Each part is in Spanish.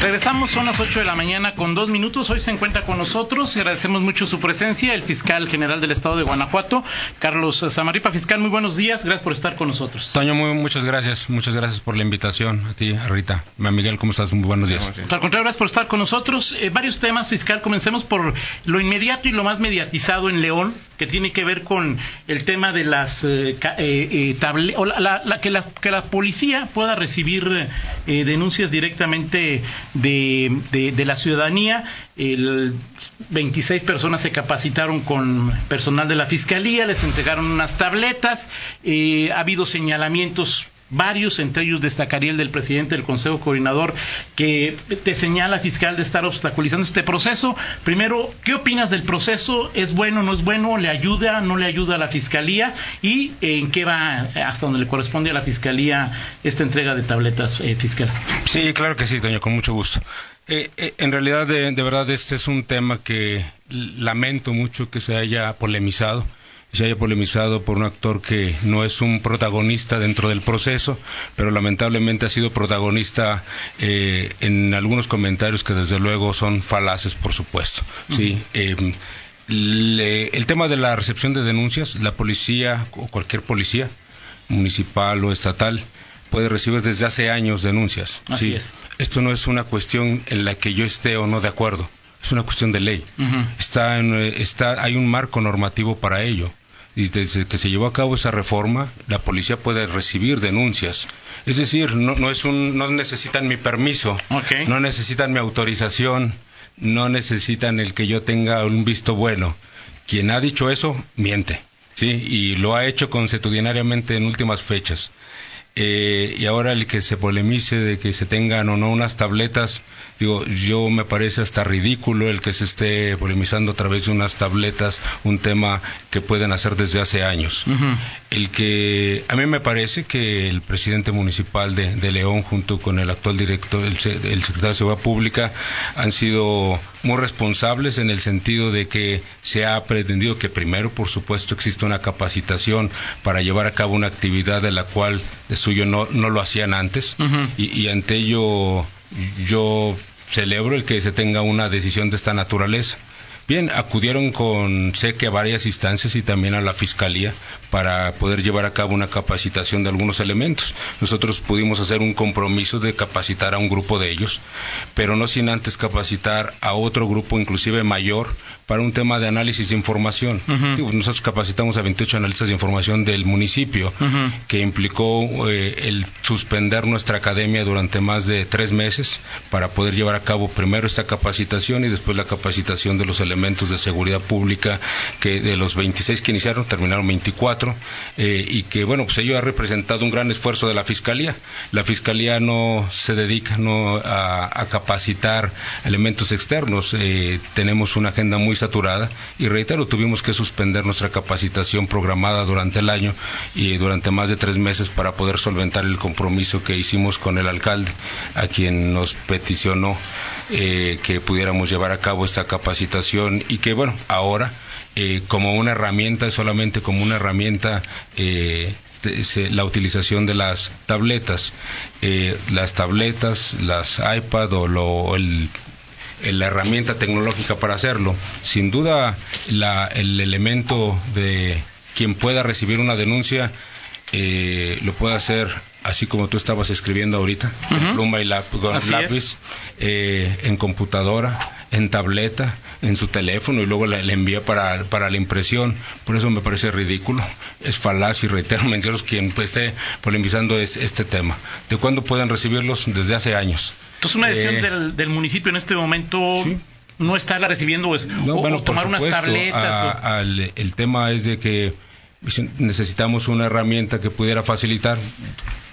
Regresamos, son las 8 de la mañana con dos minutos. Hoy se encuentra con nosotros y agradecemos mucho su presencia el fiscal general del estado de Guanajuato, Carlos Samaripa. Fiscal, muy buenos días, gracias por estar con nosotros. Toño, muy, muchas gracias, muchas gracias por la invitación. A ti, a Rita. Miguel, ¿cómo estás? Muy buenos días. Al contrario, gracias por estar con nosotros. Eh, varios temas, fiscal. Comencemos por lo inmediato y lo más mediatizado en León, que tiene que ver con el tema de las eh, eh, o la, que, la, que la policía pueda recibir denuncias directamente de, de, la ciudadanía. El 26 personas se capacitaron con personal de la Fiscalía, les entregaron unas tabletas. Eh, ha habido señalamientos varios, entre ellos destacaría el del presidente del Consejo Coordinador, que te señala, fiscal, de estar obstaculizando este proceso. Primero, ¿qué opinas del proceso? ¿Es bueno, no es bueno? ¿Le ayuda, no le ayuda a la Fiscalía? ¿Y en qué va, hasta donde le corresponde a la Fiscalía, esta entrega de tabletas, eh, fiscal? Sí, claro que sí, doña, con mucho gusto. Eh, eh, en realidad, de verdad, este es un tema que lamento mucho que se haya polemizado se haya polemizado por un actor que no es un protagonista dentro del proceso, pero lamentablemente ha sido protagonista eh, en algunos comentarios que desde luego son falaces, por supuesto. Sí. Eh, el tema de la recepción de denuncias, la policía o cualquier policía, municipal o estatal, puede recibir desde hace años denuncias. Así es. Esto no es una cuestión en la que yo esté o no de acuerdo. Es una cuestión de ley. está, está, hay un marco normativo para ello y desde que se llevó a cabo esa reforma, la policía puede recibir denuncias. Es decir, no, es un, no necesitan mi permiso, no necesitan mi autorización, no necesitan el que yo tenga un visto bueno. Quien ha dicho eso, miente. ¿sí? Y lo ha hecho consuetudinariamente en últimas fechas. Eh, y ahora el que se polemice de que se tengan o no unas tabletas, digo, yo me parece hasta ridículo el que se esté polemizando a través de unas tabletas un tema que pueden hacer desde hace años. El que a mí me parece que el presidente municipal de, León junto con el actual director, el, el, secretario de Seguridad Pública han sido muy responsables en el sentido de que se ha pretendido que primero, por supuesto, exista una capacitación para llevar a cabo una actividad de la cual suyo no, no lo hacían antes y, ante ello yo celebro el que se tenga una decisión de esta naturaleza. Bien, acudieron con sé que a varias instancias y también a la Fiscalía para poder llevar a cabo una capacitación de algunos elementos. Nosotros pudimos hacer un compromiso de capacitar a un grupo de ellos, pero no sin antes capacitar a otro grupo, inclusive mayor, para un tema de análisis de información. nosotros capacitamos a 28 analistas de información del municipio, que implicó eh, el suspender nuestra academia durante más de tres meses para poder llevar a cabo primero esta capacitación y después la capacitación de los elementos de seguridad pública, que de los 26 que iniciaron terminaron 24, eh, y que, bueno, pues ello ha representado un gran esfuerzo de la Fiscalía. La Fiscalía no se dedica no a, capacitar elementos externos. Eh, tenemos una agenda muy saturada y reitero, tuvimos que suspender nuestra capacitación programada durante el año y durante más de tres meses para poder solventar el compromiso que hicimos con el alcalde, a quien nos peticionó eh, que pudiéramos llevar a cabo esta capacitación y que, bueno, ahora eh, como una herramienta, solamente como una herramienta, eh, la utilización de las tabletas, las tabletas, las iPad o lo, el la herramienta tecnológica para hacerlo. Sin duda, el elemento de quien pueda recibir una denuncia eh, lo puede hacer así como tú estabas escribiendo ahorita, pluma y lápiz, eh, en computadora, en tableta, en su teléfono y luego le, envía para, para, la impresión. Por eso me parece ridículo, es falaz y reitero, mentirosos quien esté polemizando es, este tema. ¿De cuándo pueden recibirlos? Desde hace años. Entonces, una decisión eh, del, municipio en este momento. no estarla recibiendo pues, o, tomar unas tabletas. el tema es de que necesitamos una herramienta que pudiera facilitar.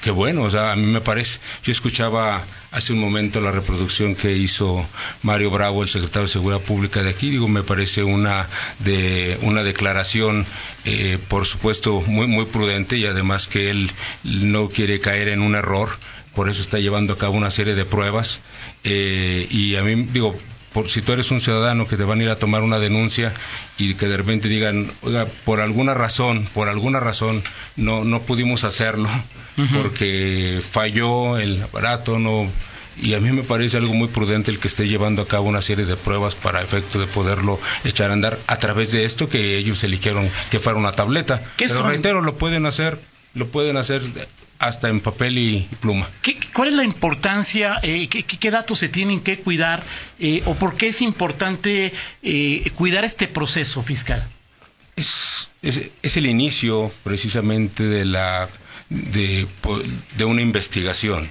Qué bueno, o sea, a mí me parece. Yo escuchaba hace un momento la reproducción que hizo Mario Bravo, el secretario de Seguridad Pública de aquí. Digo, me parece una de una declaración, eh, por supuesto, muy muy prudente y además que él no quiere caer en un error. Por eso está llevando a cabo una serie de pruebas. Eh, y a mí, digo, por si tú eres un ciudadano que te van a ir a tomar una denuncia y que de repente digan, oiga, por alguna razón, por alguna razón no no pudimos hacerlo porque falló el aparato, no y a mí me parece algo muy prudente el que esté llevando a cabo una serie de pruebas para efecto de poderlo echar a andar a través de esto que ellos eligieron que fuera una tableta. Pero reitero, lo pueden hacer, lo pueden hacer hasta en papel y pluma. ¿Cuál es la importancia, eh, qué, datos se tienen que cuidar eh, o por qué es importante eh, cuidar este proceso fiscal? Es, es, el inicio precisamente de la de, de una investigación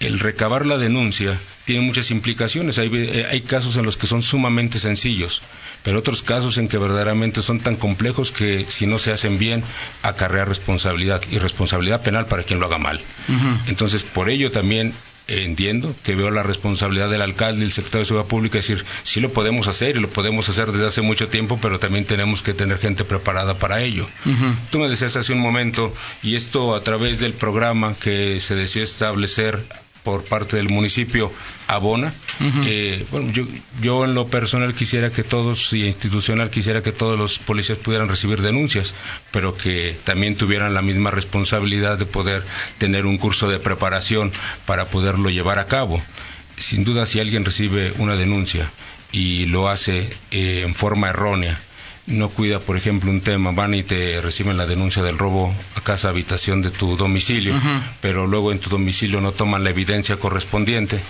el recabar la denuncia tiene muchas implicaciones. Hay, eh, hay, casos en los que son sumamente sencillos, pero otros casos en que verdaderamente son tan complejos que si no se hacen bien, acarrea responsabilidad y responsabilidad penal para quien lo haga mal. Entonces, por ello también entiendo que veo la responsabilidad del alcalde y el secretario de Seguridad Pública decir, sí lo podemos hacer y lo podemos hacer desde hace mucho tiempo, pero también tenemos que tener gente preparada para ello. Tú me decías hace un momento, y esto a través del programa que se decidió establecer por parte del municipio abona. Eh, bueno, yo, yo en lo personal quisiera que todos, y institucional quisiera que todos los policías pudieran recibir denuncias, pero que también tuvieran la misma responsabilidad de poder tener un curso de preparación para poderlo llevar a cabo. Sin duda, si alguien recibe una denuncia y lo hace eh, en forma errónea, no cuida, por ejemplo, un tema, van y te reciben la denuncia del robo a casa habitación de tu domicilio, pero luego en tu domicilio no toman la evidencia correspondiente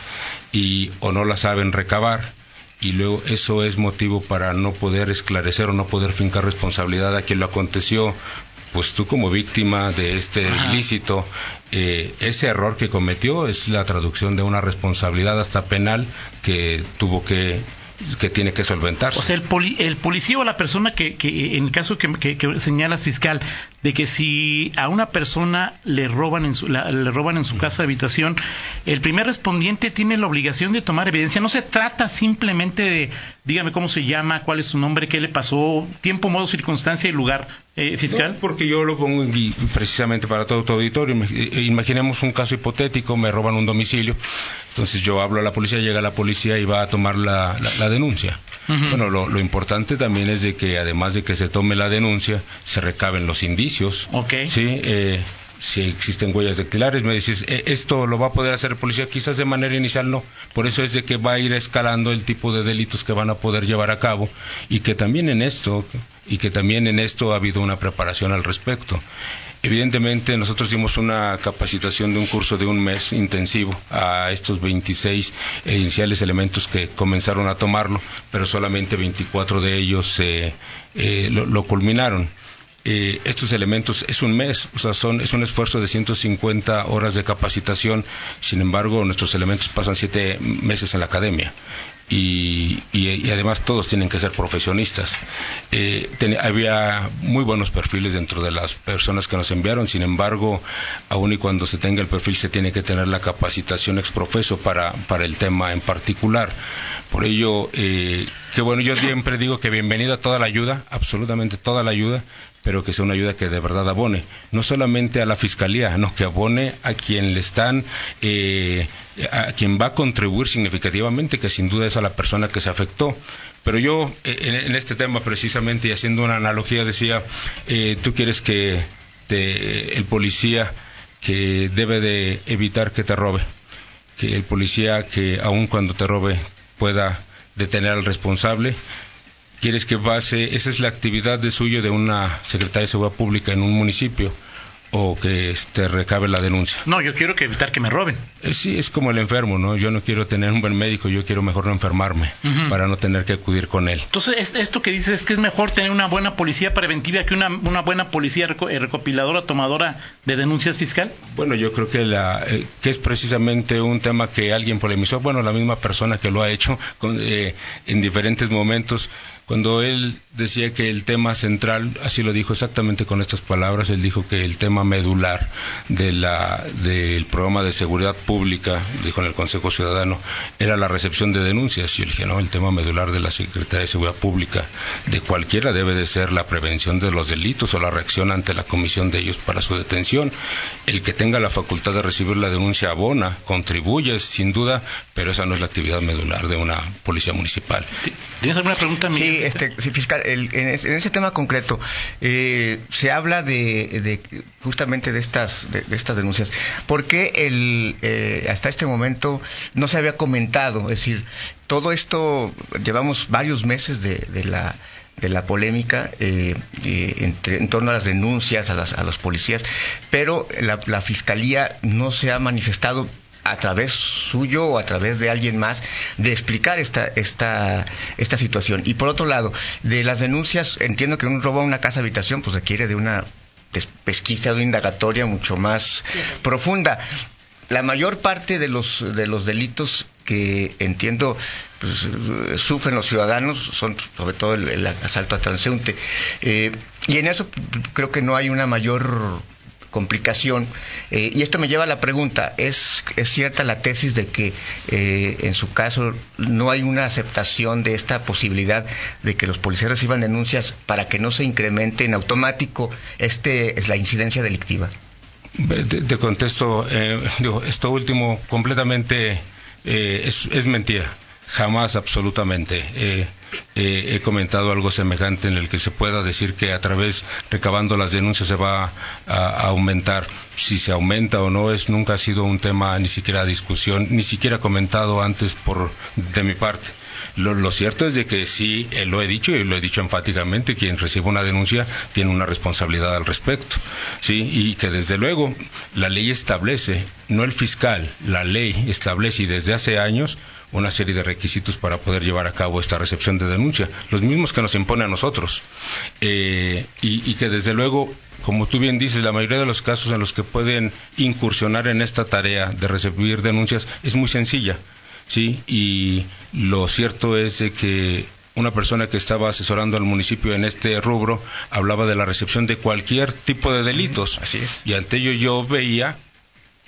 y o no la saben recabar y luego eso es motivo para no poder esclarecer o no poder fincar responsabilidad a quien lo aconteció pues tú como víctima de este ilícito, eh, ese error que cometió es la traducción de una responsabilidad hasta penal que tuvo que que tiene que solventarse. O sea, el, el policía o la persona que, que en el caso que, señalas fiscal, de que si a una persona le roban en su, le roban en su casa de habitación, el primer respondiente tiene la obligación de tomar evidencia. No se trata simplemente de, dígame cómo se llama, cuál es su nombre, qué le pasó, tiempo, modo, circunstancia y lugar eh, fiscal. porque yo lo pongo precisamente para todo tu auditorio. Eh, imaginemos un caso hipotético, me roban un domicilio, entonces yo hablo a la policía, llega la policía y va a tomar la, la, denuncia. Bueno, lo, lo importante también es de que además de que se tome la denuncia, se recaben los indicios Sí, eh, si existen huellas dactilares, me dices, eh, ¿esto lo va a poder hacer el policía? Quizás de manera inicial no. Por eso es de que va a ir escalando el tipo de delitos que van a poder llevar a cabo y que también en esto, y que también en esto ha habido una preparación al respecto. Evidentemente, nosotros dimos una capacitación de un curso de un mes intensivo a estos 26 iniciales elementos que comenzaron a tomarlo, pero solamente 24 de ellos eh, lo culminaron. Eh, estos elementos es un mes, o sea, son, es un esfuerzo de 150 horas de capacitación, sin embargo, nuestros elementos pasan siete meses en la academia. Y, además todos tienen que ser profesionistas. Eh, había muy buenos perfiles dentro de las personas que nos enviaron, sin embargo, aun y cuando se tenga el perfil se tiene que tener la capacitación exprofeso para, para el tema en particular. Por ello, eh, que bueno, yo siempre digo que bienvenida toda la ayuda, absolutamente toda la ayuda, pero que sea una ayuda que de verdad abone, no solamente a la fiscalía, no que abone a quien le están, eh, a quien va a contribuir significativamente, que sin duda es a la persona que se afectó. Pero yo eh, en, este tema precisamente y haciendo una analogía decía, eh, tú quieres que el policía que debe de evitar que te robe, que el policía que aun cuando te robe pueda detener al responsable, quieres que base, esa es la actividad de suyo de una secretaria de seguridad pública en un municipio o que te recabe la denuncia. No, yo quiero que evitar que me roben. Eh, sí, es como el enfermo, ¿no? Yo no quiero tener un buen médico, yo quiero mejor no enfermarme para no tener que acudir con él. Entonces, esto que dices es que es mejor tener una buena policía preventiva que una, una buena policía eh, recopiladora, tomadora de denuncias fiscal. Bueno, yo creo que, la, eh, que es precisamente un tema que alguien polemizó, bueno, la misma persona que lo ha hecho con, en diferentes momentos cuando él decía que el tema central, así lo dijo exactamente con estas palabras, él dijo que el tema medular de la, del programa de seguridad pública, dijo en el Consejo Ciudadano, era la recepción de denuncias. Y yo le dije, no, el tema medular de la Secretaría de Seguridad Pública de cualquiera debe de ser la prevención de los delitos o la reacción ante la comisión de ellos para su detención. El que tenga la facultad de recibir la denuncia abona, contribuye, sin duda, pero esa no es la actividad medular de una policía municipal. ¿Tienes alguna pregunta, Miguel? Sí, este, fiscal, en, ese, tema concreto, eh, se habla de, justamente de estas, de, estas denuncias. ¿Por qué el, eh, hasta este momento no se había comentado? Es decir, todo esto, llevamos varios meses de, de la de la polémica eh, en torno a las denuncias a, las, a los policías, pero la, la, Fiscalía no se ha manifestado a través suyo o a través de alguien más de explicar esta, esta, esta situación. Y por otro lado, de las denuncias, entiendo que un robo a una casa habitación pues requiere de una pesquisa, una indagatoria mucho más profunda. La mayor parte de los, de los delitos que entiendo pues, sufren los ciudadanos son sobre todo el, asalto a transeúnte. Eh, y en eso creo que no hay una mayor complicación. Eh, y esto me lleva a la pregunta, ¿es, es cierta la tesis de que eh, en su caso no hay una aceptación de esta posibilidad de que los policías reciban denuncias para que no se incremente en automático este, es la incidencia delictiva? Te, contesto, eh, digo, esto último completamente es, es mentira. Jamás, absolutamente. he comentado algo semejante en el que se pueda decir que a través, recabando las denuncias, se va a, aumentar. Si se aumenta o no, es nunca ha sido un tema ni siquiera discusión, ni siquiera comentado antes por de mi parte. Lo, cierto es de que sí, eh, lo he dicho y lo he dicho enfáticamente, quien recibe una denuncia tiene una responsabilidad al respecto, sí, y que desde luego la ley establece, no el fiscal, la ley establece y desde hace años una serie de requisitos para poder llevar a cabo esta recepción de denuncia, los mismos que nos impone a nosotros, eh, y, y que desde luego como tú bien dices, la mayoría de los casos en los que pueden incursionar en esta tarea de recibir denuncias es muy sencilla. ¿Sí? Y lo cierto es que una persona que estaba asesorando al municipio en este rubro hablaba de la recepción de cualquier tipo de delitos. Así es. Y ante ello yo veía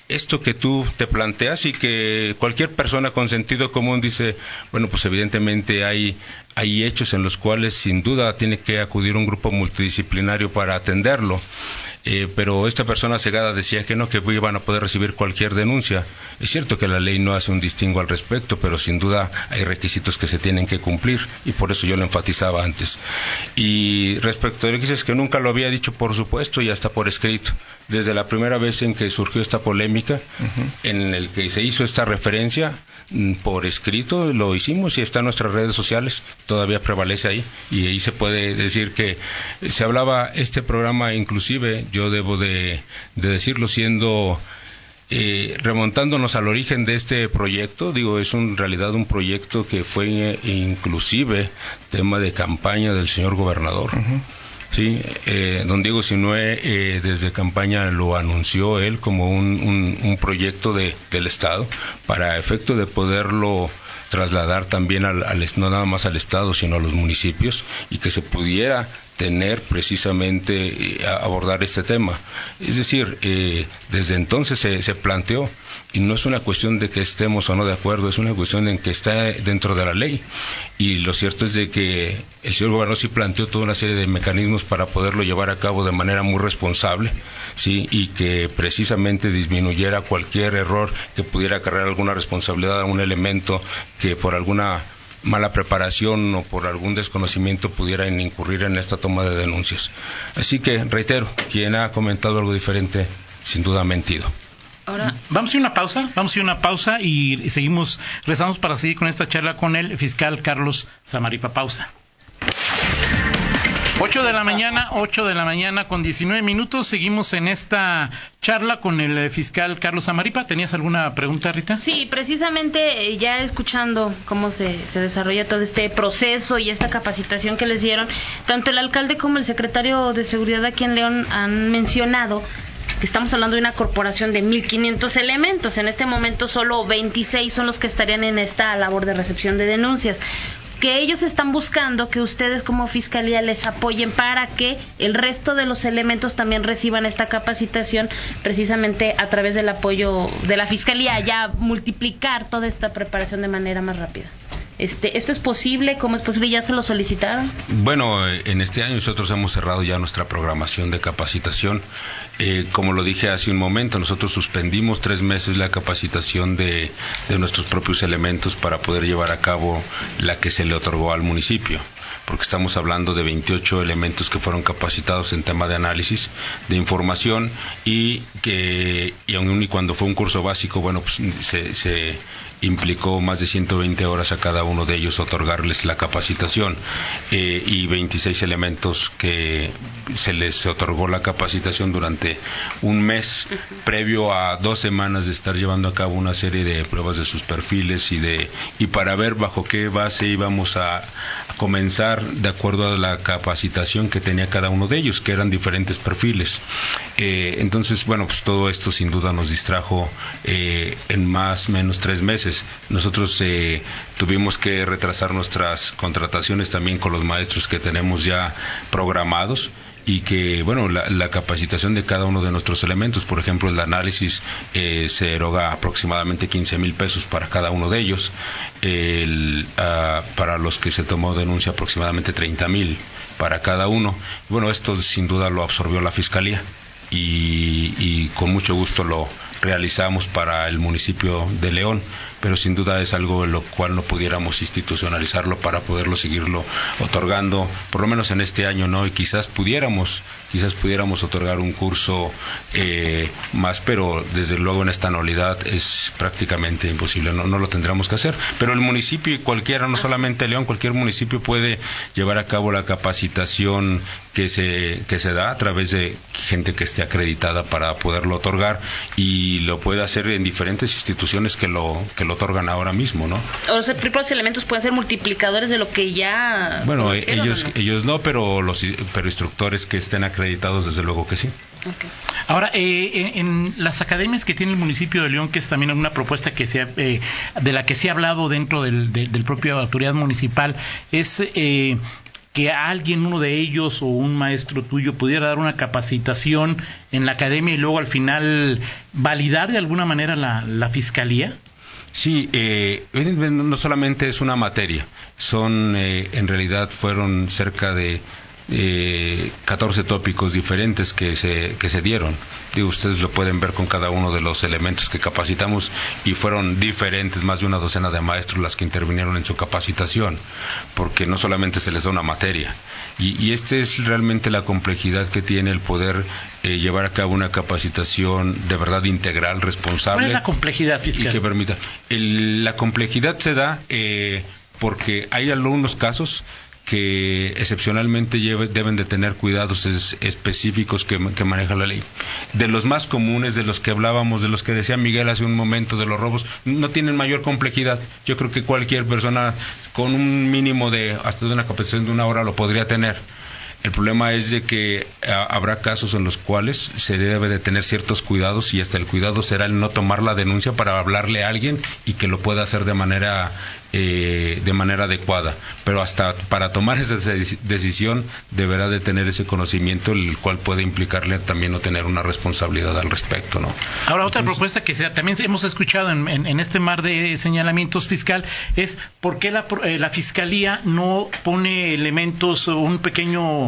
esto que tú te planteas y que cualquier persona con sentido común dice, bueno, pues evidentemente hay, hay hechos en los cuales sin duda tiene que acudir un grupo multidisciplinario para atenderlo. Eh, pero esta persona cegada decía que no, que iban a poder recibir cualquier denuncia. Es cierto que la ley no hace un distingo al respecto, pero sin duda hay requisitos que se tienen que cumplir y por eso yo lo enfatizaba antes. Y respecto a lo que dices que nunca lo había dicho, por supuesto, y hasta por escrito. Desde la primera vez en que surgió esta polémica, en el que se hizo esta referencia, mm, por escrito lo hicimos y está en nuestras redes sociales, todavía prevalece ahí y ahí se puede decir que se hablaba este programa inclusive yo debo de, decirlo siendo eh, remontándonos al origen de este proyecto, digo, es en realidad un proyecto que fue eh, inclusive tema de campaña del señor gobernador. Sí, eh, don Diego Sinue eh, desde campaña lo anunció él como un, un, proyecto de, del Estado para efecto de poderlo trasladar también al, al, no nada más al Estado, sino a los municipios y que se pudiera tener precisamente eh, abordar este tema. Es decir, eh, desde entonces se, se, planteó y no es una cuestión de que estemos o no de acuerdo, es una cuestión en que está dentro de la ley. Y lo cierto es de que el señor gobernador sí planteó toda una serie de mecanismos para poderlo llevar a cabo de manera muy responsable, sí, y que precisamente disminuyera cualquier error que pudiera cargar alguna responsabilidad a un elemento que por alguna mala preparación o por algún desconocimiento pudieran incurrir en esta toma de denuncias. Así que, reitero, quien ha comentado algo diferente, sin duda ha mentido. Ahora, vamos a ir una pausa, vamos a ir una pausa y, seguimos, rezamos para seguir con esta charla con el fiscal Carlos Samaripa. Pausa. 8 de la mañana, 8 de la mañana con 19 minutos. Seguimos en esta charla con el eh, fiscal Carlos Amaripa. ¿Tenías alguna pregunta, Rita? Sí, precisamente eh, ya escuchando cómo se, se desarrolla todo este proceso y esta capacitación que les dieron, tanto el alcalde como el secretario de Seguridad aquí en León han mencionado que estamos hablando de una corporación de 1.500 elementos. En este momento solo 26 son los que estarían en esta labor de recepción de denuncias. Que ellos están buscando que ustedes como fiscalía les apoyen para que el resto de los elementos también reciban esta capacitación precisamente a través del apoyo de la fiscalía, ya multiplicar toda esta preparación de manera más rápida. Este, ¿Esto es posible? ¿Cómo es posible? ¿Ya se lo solicitaron? Bueno, en este año nosotros hemos cerrado ya nuestra programación de capacitación. Eh, como lo dije hace un momento, nosotros suspendimos tres meses la capacitación de, de nuestros propios elementos para poder llevar a cabo la que se le otorgó al municipio porque estamos hablando de 28 elementos que fueron capacitados en tema de análisis de información y que y aun y cuando fue un curso básico, bueno, pues se, se implicó más de 120 horas a cada uno de ellos otorgarles la capacitación eh, y 26 elementos que se les otorgó la capacitación durante un mes previo a dos semanas de estar llevando a cabo una serie de pruebas de sus perfiles y de y para ver bajo qué base íbamos a, comenzar de acuerdo a la capacitación que tenía cada uno de ellos que eran diferentes perfiles. Eh, entonces bueno pues todo esto sin duda nos distrajo eh, en más menos tres meses nosotros eh, tuvimos que retrasar nuestras contrataciones también con los maestros que tenemos ya programados y que, bueno, la, capacitación de cada uno de nuestros elementos, por ejemplo, el análisis eh, se eroga aproximadamente 15 mil pesos para cada uno de ellos, ah, para los que se tomó denuncia aproximadamente 30 mil para cada uno. Bueno, esto sin duda lo absorbió la Fiscalía y, y con mucho gusto lo realizamos para el municipio de León pero sin duda es algo en lo cual no pudiéramos institucionalizarlo para poderlo seguirlo otorgando, por lo menos en este año, ¿no? Y quizás pudiéramos, quizás pudiéramos otorgar un curso eh, más, pero desde luego en esta anualidad es prácticamente imposible, no, no lo tendremos que hacer. Pero el municipio y cualquiera, no solamente León, cualquier municipio puede llevar a cabo la capacitación que se, que se da a través de gente que esté acreditada para poderlo otorgar y lo puede hacer en diferentes instituciones que lo, que lo otorgan ahora mismo, ¿no? O sea, los elementos pueden ser multiplicadores de lo que ya. Bueno, ellos, no? ellos no, pero los pero instructores que estén acreditados, desde luego que sí. Ahora, eh, en, las academias que tiene el municipio de León, que es también una propuesta que se eh, de la que se ha hablado dentro del, del, propio autoridad municipal, es eh, que alguien, uno de ellos o un maestro tuyo pudiera dar una capacitación en la academia y luego al final validar de alguna manera la, la fiscalía? Sí, eh, no solamente es una materia, son, eh, en realidad fueron cerca de eh, 14 tópicos diferentes que se, que se dieron. Digo, ustedes lo pueden ver con cada uno de los elementos que capacitamos y fueron diferentes, más de una docena de maestros las que intervinieron en su capacitación, porque no solamente se les da una materia. Y, y esta es realmente la complejidad que tiene el poder eh, llevar a cabo una capacitación de verdad integral, responsable. ¿Cuál es la complejidad fiscal? Y que permita. la complejidad se da eh, porque hay algunos casos que excepcionalmente deben de tener cuidados específicos que, maneja la ley. De los más comunes, de los que hablábamos, de los que decía Miguel hace un momento, de los robos, no tienen mayor complejidad. Yo creo que cualquier persona con un mínimo de, hasta de una capacitación de una hora lo podría tener el problema es de que habrá casos en los cuales se debe de tener ciertos cuidados y hasta el cuidado será el no tomar la denuncia para hablarle a alguien y que lo pueda hacer de manera eh, de manera adecuada. Pero hasta para tomar esa decisión deberá de tener ese conocimiento, el cual puede implicarle también no tener una responsabilidad al respecto, ¿no? Ahora otra propuesta que también hemos escuchado en, este mar de señalamientos fiscal es por qué la, eh, la fiscalía no pone elementos un pequeño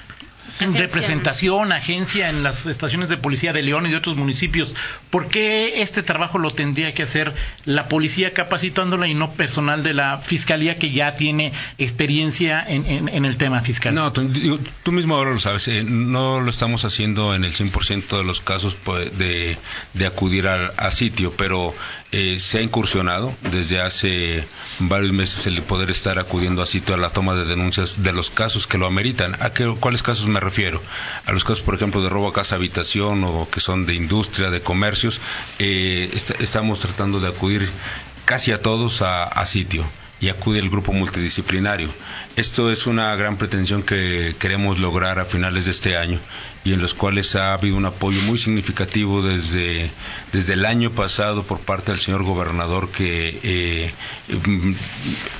representación, agencia en las estaciones de policía de León y de otros municipios. ¿Por qué este trabajo lo tendría que hacer la policía capacitándola y no personal de la fiscalía que ya tiene experiencia en, el tema fiscal? No, tú, mismo ahora lo sabes, eh, no lo estamos haciendo en el 100% de los casos pues, de, acudir al, a sitio, pero eh, se ha incursionado desde hace varios meses el poder estar acudiendo a sitio a la toma de denuncias de los casos que lo ameritan. ¿A qué, cuáles casos me refiero? A los casos, por ejemplo, de robo a casa habitación o que son de industria, de comercios. Eh, estamos tratando de acudir casi a todos a, sitio y acude el grupo multidisciplinario. Esto es una gran pretensión que queremos lograr a finales de este año y en los cuales ha habido un apoyo muy significativo desde, desde el año pasado por parte del señor gobernador que eh,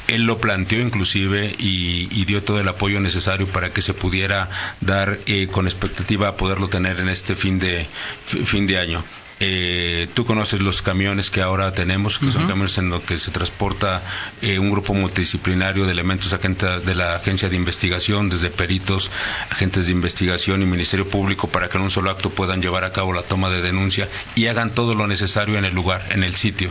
él lo planteó inclusive y, dio todo el apoyo necesario para que se pudiera dar eh, con expectativa a poderlo tener en este fin de, fin de año. Eh, tú conoces los camiones que ahora tenemos, que son camiones en los que se transporta eh, un grupo multidisciplinario de elementos de la agencia de investigación, desde peritos, agentes de investigación y Ministerio Público, para que en un solo acto puedan llevar a cabo la toma de denuncia y hagan todo lo necesario en el lugar, en el sitio.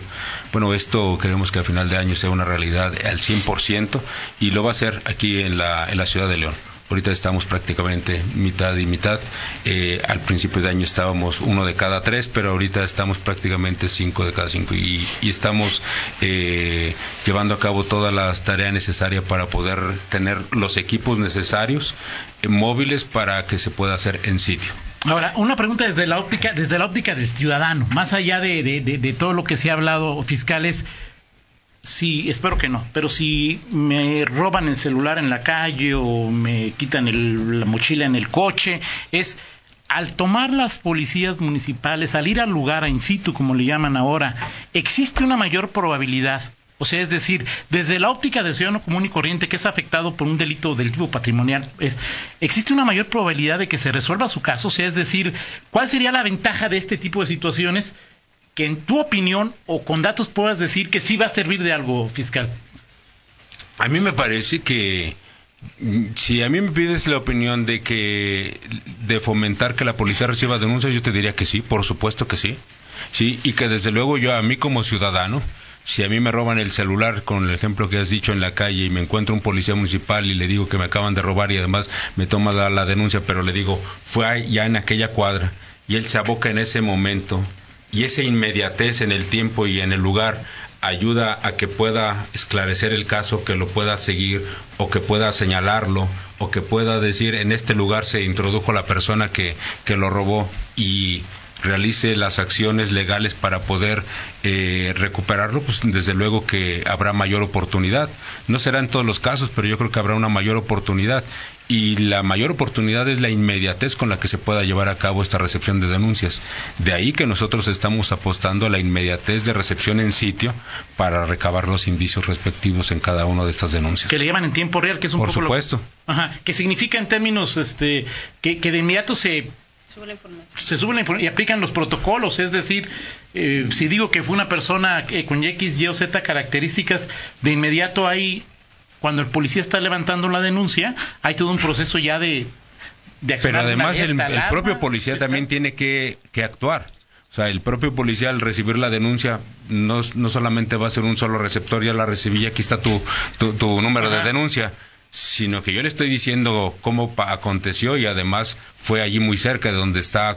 Bueno, esto queremos que a final de año sea una realidad al 100% y lo va a ser aquí en la, en la ciudad de León. Ahorita estamos prácticamente mitad y mitad. Eh, al principio de año estábamos uno de cada tres, pero ahorita estamos prácticamente cinco de cada cinco y, estamos eh, llevando a cabo todas las tareas necesarias para poder tener los equipos necesarios eh, móviles para que se pueda hacer en sitio. Ahora, una pregunta desde la óptica, desde la óptica del ciudadano, más allá de, de todo lo que se ha hablado, fiscales, Sí, espero que no, pero si me roban el celular en la calle o me quitan la mochila en el coche, es al tomar las policías municipales, al ir al lugar a in situ, como le llaman ahora, existe una mayor probabilidad. O sea, es decir, desde la óptica del ciudadano común y corriente que es afectado por un delito del tipo patrimonial, es, existe una mayor probabilidad de que se resuelva su caso. O sea, es decir, ¿cuál sería la ventaja de este tipo de situaciones? En tu opinión o con datos puedas decir que sí va a servir de algo fiscal? A mí me parece que mm, si a mí me pides la opinión de que de fomentar que la policía reciba denuncias, yo te diría que sí, por supuesto que sí. Sí, y que desde luego yo a mí como ciudadano, si a mí me roban el celular, con el ejemplo que has dicho en la calle, y me encuentro un policía municipal y le digo que me acaban de robar y además me toma la, la denuncia, pero le digo, fue ya en aquella cuadra, y él se aboca en ese momento y esa inmediatez en el tiempo y en el lugar ayuda a que pueda esclarecer el caso, que lo pueda seguir o que pueda señalarlo o que pueda decir en este lugar se introdujo la persona que, que lo robó y realice las acciones legales para poder eh, recuperarlo, pues desde luego que habrá mayor oportunidad. No será en todos los casos, pero yo creo que habrá una mayor oportunidad. Y la mayor oportunidad es la inmediatez con la que se pueda llevar a cabo esta recepción de denuncias. De ahí que nosotros estamos apostando a la inmediatez de recepción en sitio para recabar los indicios respectivos en cada una de estas denuncias. Que le llaman en tiempo real, que es un Por supuesto. Ajá, que significa en términos este, que, que de inmediato se se sube la información y aplican los protocolos, es decir, eh, si digo que fue una persona eh, con X, Y o Z características, de inmediato hay, cuando el policía está levantando la denuncia, hay todo un proceso ya de, de Pero además el, propio policía también tiene que, actuar. O sea, el propio policía al recibir la denuncia no, no solamente va a ser un solo receptor, ya la recibí, aquí está tu, tu, número de denuncia sino que yo le estoy diciendo cómo aconteció y además fue allí muy cerca de donde está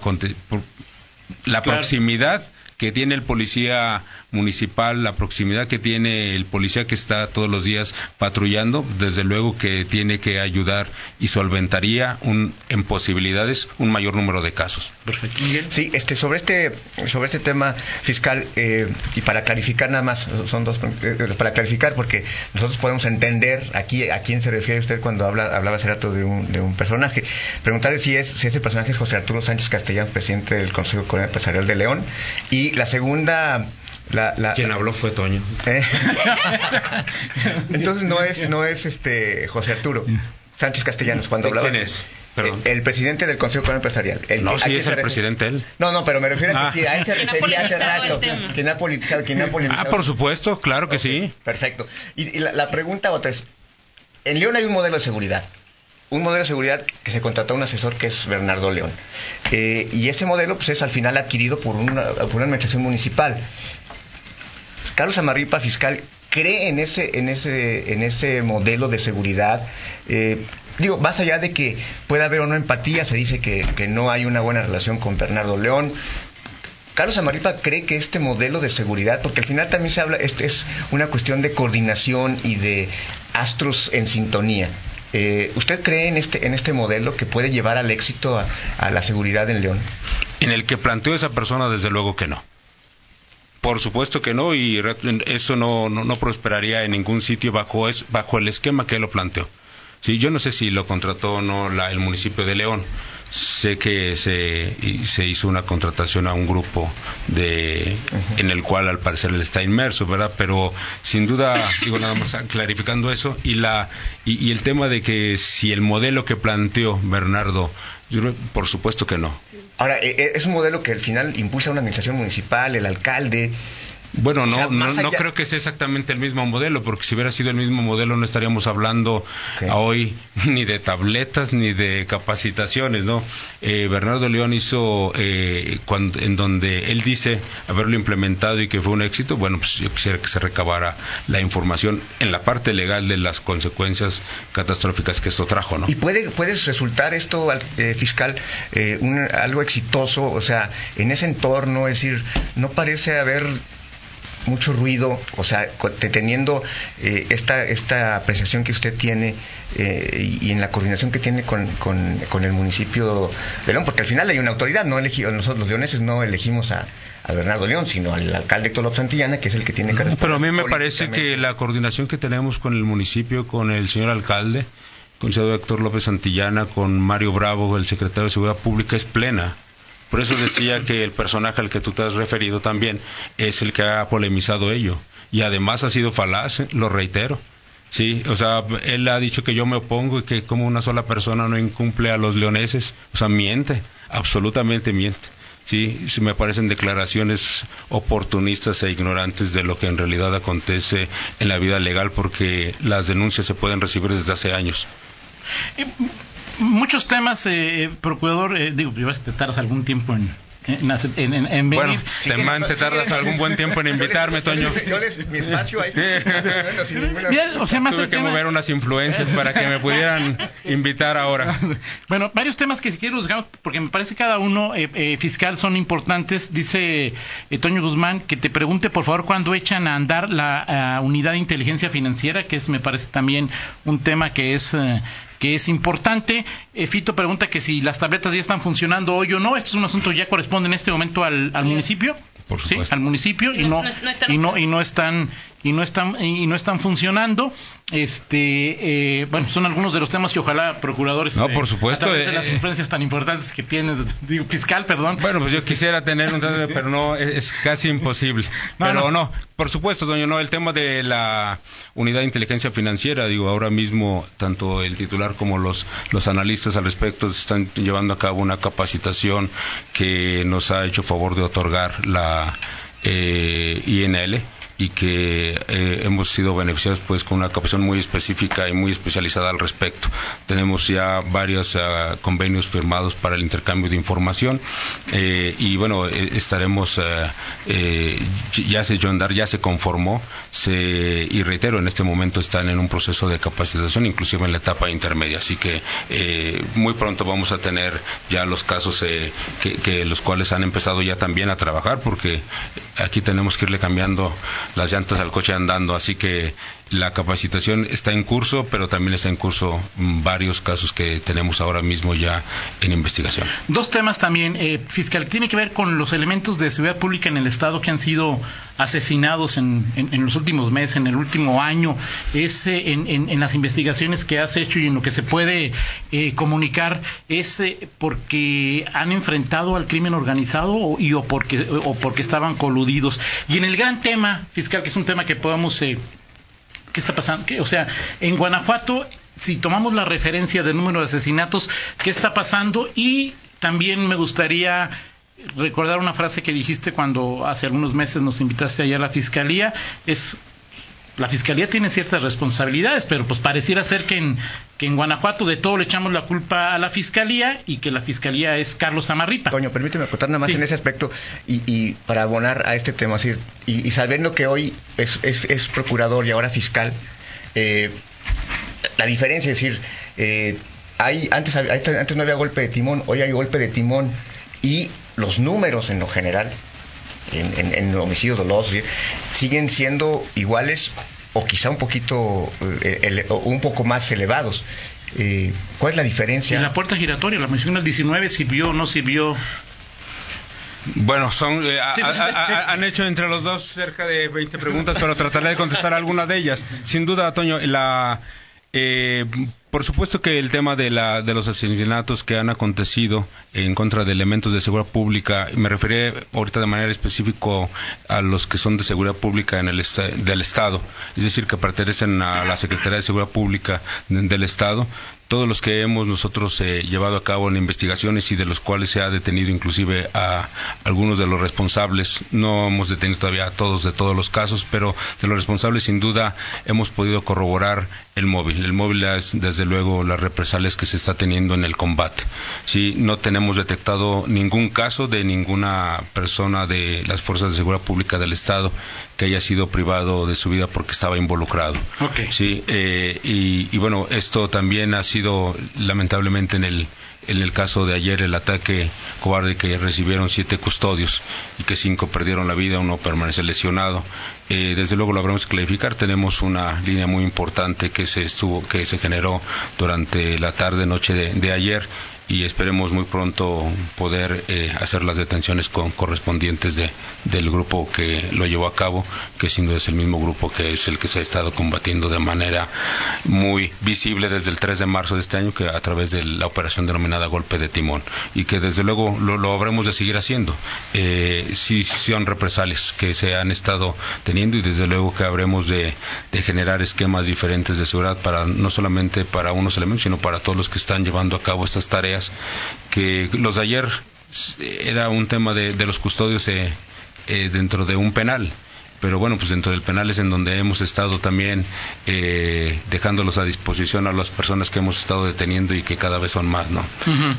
la proximidad que tiene el policía municipal, la proximidad que tiene el policía que está todos los días patrullando, desde luego que tiene que ayudar y solventaría un, en posibilidades un mayor número de casos. Perfecto. Sí, este, sobre este sobre este tema fiscal eh, y para clarificar nada más son dos eh, para clarificar porque nosotros podemos entender aquí a quién se refiere usted cuando habla hablaba hace rato de un, de un personaje. Preguntarle si es si ese personaje es José Arturo Sánchez Castellanos, presidente del Consejo Comunal Empresarial de León y la segunda la, Quien habló fue Toño. ¿Eh? Entonces no es, no es este José Arturo Sánchez Castellanos cuando hablaba. ¿Quién es? Perdón. El, presidente del Consejo Empresarial. El, no, sí es el presidente él. No, no, pero me refiero a que ah. a él se refería hace rato. Quien ha politizado, quien ha politizado. Ah, por supuesto, claro que sí. Perfecto. Y, la, la, pregunta otra es, en León hay un modelo de seguridad un modelo de seguridad que se contrató a un asesor que es Bernardo León. Eh, y ese modelo pues, es al final adquirido por una, administración municipal. Carlos Amarripa, fiscal, cree en ese, en ese, en ese modelo de seguridad. Eh, digo, más allá de que pueda haber o no empatía, se dice que, que no hay una buena relación con Bernardo León. Carlos Amarripa cree que este modelo de seguridad, porque al final también se habla, este es una cuestión de coordinación y de astros en sintonía. Eh, ¿Usted cree en este, en este modelo que puede llevar al éxito a, la seguridad en León? En el que planteó esa persona, desde luego que no. Por supuesto que no, y eso no, no, prosperaría en ningún sitio bajo, es, bajo el esquema que él lo planteó. Sí, yo no sé si lo contrató o no la, el municipio de León, sé que se, se hizo una contratación a un grupo de en el cual al parecer él está inmerso, ¿verdad? Pero sin duda, digo nada más clarificando eso y la y, el tema de que si el modelo que planteó Bernardo, por supuesto que no. Ahora, e, e, es un modelo que al final impulsa una administración municipal, el alcalde, bueno, no, no, creo que sea exactamente el mismo modelo, porque si hubiera sido el mismo modelo no estaríamos hablando hoy ni de tabletas ni de capacitaciones, ¿no? Eh, Bernardo León hizo, eh, cuando, en donde él dice haberlo implementado y que fue un éxito, bueno, pues yo quisiera que se recabara la información en la parte legal de las consecuencias catastróficas que esto trajo, ¿no? ¿Y puede, puede resultar esto, eh, fiscal, algo exitoso? O sea, en ese entorno, es decir, no parece haber mucho ruido, o sea, teniendo eh, esta, esta apreciación que usted tiene eh, y en la coordinación que tiene con, con, el municipio de León, porque al final hay una autoridad, no elegimos, nosotros los leoneses no elegimos a, Bernardo León, sino al alcalde Héctor Santillana, que es el que tiene que Pero a mí me parece que la coordinación que tenemos con el municipio, con el señor alcalde, con el señor Héctor López Santillana, con Mario Bravo, el secretario de Seguridad Pública, es plena. Por eso decía que el personaje al que tú te has referido también es el que ha polemizado ello. Y además ha sido falaz, ¿eh? lo reitero. Sí, o sea, él ha dicho que yo me opongo y que como una sola persona no incumple a los leoneses. O sea, miente, absolutamente miente. Sí, me parecen declaraciones oportunistas e ignorantes de lo que en realidad acontece en la vida legal porque las denuncias se pueden recibir desde hace años. Eh, muchos temas, eh, procurador, eh, digo, vas a tardas algún tiempo en, en, en, en, venir. Bueno, te, tardas algún buen tiempo en invitarme, Toño. Yo les, mi espacio ahí. o sea, más Tuve que mover unas influencias para que me pudieran invitar ahora. Bueno, varios temas que si quieres porque me parece que cada uno eh, eh, fiscal son importantes. Dice eh, Toño Guzmán que te pregunte por favor cuándo echan a andar la unidad de inteligencia financiera, que es me parece también un tema que es que es importante. Eh, Fito pregunta que si las tabletas ya están funcionando hoy o no. Este es un asunto que ya corresponde en este momento al, municipio. Por ¿sí? al municipio y no, y no, y no están y no están y no están funcionando este eh, bueno son algunos de los temas que ojalá procuradores no por supuesto de las eh, influencias tan importantes que tiene digo fiscal perdón. Bueno pues yo quisiera tener un pero no es, casi imposible. Pero no. por supuesto doña no el tema de la unidad de inteligencia financiera digo ahora mismo tanto el titular como los los analistas al respecto están llevando a cabo una capacitación que nos ha hecho favor de otorgar la eh, INL y que eh, hemos sido beneficiados pues con una capacitación muy específica y muy especializada al respecto. Tenemos ya varios ah, convenios firmados para el intercambio de información eh, y bueno, eh, estaremos, ya se Dar ya se conformó se, y reitero, en este momento están en un proceso de capacitación, inclusive en la etapa intermedia, así que muy pronto vamos a tener ya los casos que, que los cuales han empezado ya también a trabajar porque aquí tenemos que irle cambiando las llantas al coche andando. Así que la capacitación está en curso, pero también está en curso varios casos que tenemos ahora mismo ya en investigación. Dos temas también, eh, fiscal, tiene que ver con los elementos de seguridad pública en el Estado que han sido asesinados en, los últimos meses, en el último año, es eh, en, las investigaciones que has hecho y en lo que se puede eh, comunicar, es eh, porque han enfrentado al crimen organizado o, y o porque, o porque estaban coludidos. Y en el gran tema, fiscal, que es un tema que podamos ¿Qué está pasando? O sea, en Guanajuato, si tomamos la referencia del número de asesinatos, ¿qué está pasando? Y también me gustaría recordar una frase que dijiste cuando hace algunos meses nos invitaste allá a la fiscalía, es la fiscalía tiene ciertas responsabilidades, pero pues pareciera ser que en, que en Guanajuato de todo le echamos la culpa a la fiscalía y que la fiscalía es Carlos Amarripa. Toño, permíteme acotar nada más en ese aspecto y, para abonar a este tema, y, sabiendo que hoy es, es, procurador y ahora fiscal, eh, la diferencia es decir, eh, hay, antes, antes no había golpe de timón, hoy hay golpe de timón y los números en lo general en, en, homicidios dolosos siguen siendo iguales o quizá un poquito eh, un poco más elevados. Eh, ¿Cuál es la diferencia? la puerta giratoria, la mención del 19 sirvió o no sirvió. Bueno, son eh, han hecho entre los dos cerca de 20 preguntas, pero trataré de contestar alguna de ellas. Sin duda, Toño, la eh, por supuesto que el tema de, la, de los asesinatos que han acontecido en contra de elementos de seguridad pública, me referiré ahorita de manera específica a los que son de seguridad pública en el del Estado, es decir, que pertenecen a la Secretaría de Seguridad Pública del Estado, todos los que hemos nosotros eh, llevado a cabo en investigaciones y de los cuales se ha detenido inclusive a algunos de los responsables, no hemos detenido todavía a todos de todos los casos, pero de los responsables sin duda hemos podido corroborar el móvil. El móvil es desde luego las represalias que se está teniendo en el combate. Sí, no tenemos detectado ningún caso de ninguna persona de las fuerzas de seguridad pública del Estado que haya sido privado de su vida porque estaba involucrado. Sí, eh, y, bueno, esto también ha sido lamentablemente en el en el caso de ayer el ataque cobarde que recibieron siete custodios y que cinco perdieron la vida, uno permanece lesionado. Eh, desde luego lo habremos que clarificar. Tenemos una línea muy importante que se estuvo, que se generó durante la tarde noche de ayer y esperemos muy pronto poder eh, hacer las detenciones con, correspondientes de, del grupo que lo llevó a cabo, que sin duda es el mismo grupo que es el que se ha estado combatiendo de manera muy visible desde el 3 de marzo de este año, que a través de la operación denominada Golpe de Timón, y que desde luego lo, habremos de seguir haciendo. Eh, sí, son represalias que se han estado teniendo y desde luego que habremos de, de generar esquemas diferentes de seguridad para no solamente para unos elementos, sino para todos los que están llevando a cabo estas tareas que los de ayer era un tema de, los custodios eh, eh, dentro de un penal pero bueno, pues dentro del penal es en donde hemos estado también eh, dejándolos a disposición a las personas que hemos estado deteniendo y que cada vez son más, ¿no?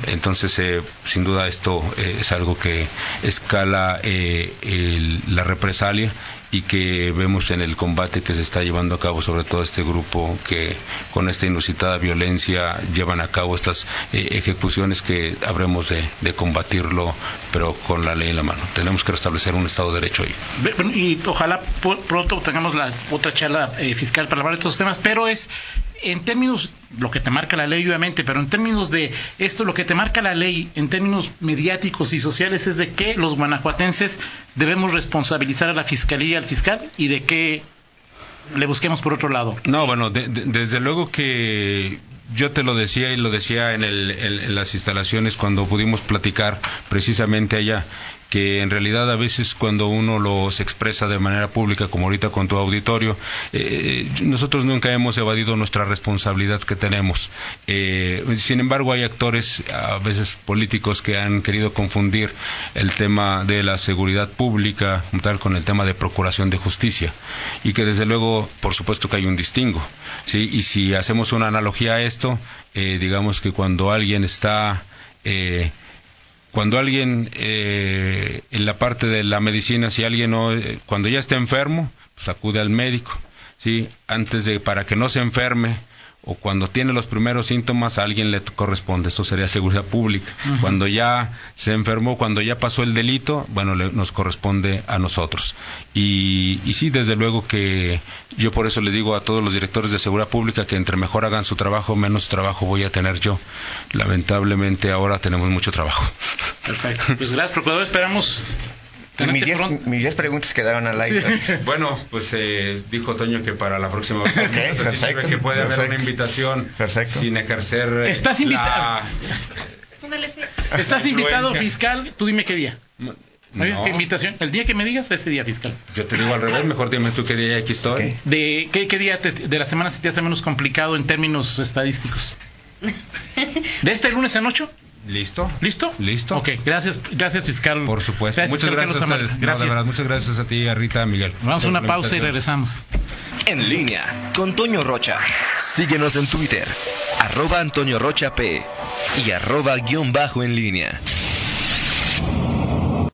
Entonces, sin duda esto es algo que escala la represalia y que vemos en el combate que se está llevando a cabo, sobre todo este grupo que con esta inusitada violencia llevan a cabo estas eh, ejecuciones que habremos de, combatirlo, pero con la ley en la mano. Tenemos que restablecer un Estado de Derecho ahí. Y ojalá pronto tengamos la otra charla eh, fiscal para hablar de estos temas, pero es en términos, lo que te marca la ley obviamente, pero en términos de esto, lo que te marca la ley, en términos mediáticos y sociales, es de que los guanajuatenses debemos responsabilizar a la fiscalía, al fiscal, y de que le busquemos por otro lado. No, bueno, desde luego que yo te lo decía y lo decía en, en, las instalaciones cuando pudimos platicar precisamente allá que en realidad a veces cuando uno los expresa de manera pública, como ahorita con tu auditorio, eh, nosotros nunca hemos evadido nuestra responsabilidad que tenemos. Eh, sin embargo, hay actores, a veces políticos, que han querido confundir el tema de la seguridad pública tal con el tema de procuración de justicia y que desde luego, por supuesto que hay un distingo. ¿sí? Y si hacemos una analogía a esto, eh, digamos que cuando alguien está cuando alguien eh, en la parte de la medicina, si alguien no, eh, cuando ya está enfermo, pues acude al médico, sí, antes de para que no se enferme o cuando tiene los primeros síntomas a alguien le corresponde, eso sería seguridad pública. Cuando ya se enfermó, cuando ya pasó el delito, bueno, nos corresponde a nosotros. Y, y sí, desde luego que yo por eso les digo a todos los directores de seguridad pública que entre mejor hagan su trabajo, menos trabajo voy a tener yo. Lamentablemente ahora tenemos mucho trabajo. Perfecto. Pues gracias, procurador. Esperamos mis diez, preguntas quedaron al aire. bueno, pues eh, dijo Toño que para la próxima vez que puede haber una invitación sin ejercer. Eh, Estás invitado. Estás invitado fiscal. Tú dime qué día. invitación? El día que me digas, ese día fiscal. Yo te digo al revés, mejor dime tú qué día aquí estoy. ¿De qué, día de la semana se te hace menos complicado en términos estadísticos? ¿De este lunes en ocho? ¿Listo? ¿Listo? Listo. Ok, gracias, gracias fiscal. Por supuesto. muchas gracias a ustedes. Gracias. muchas gracias a ti, a Rita, Miguel. Vamos a una pausa y regresamos. En línea con Toño Rocha. Síguenos en Twitter, arroba Antonio Rocha P y arroba guion bajo en línea.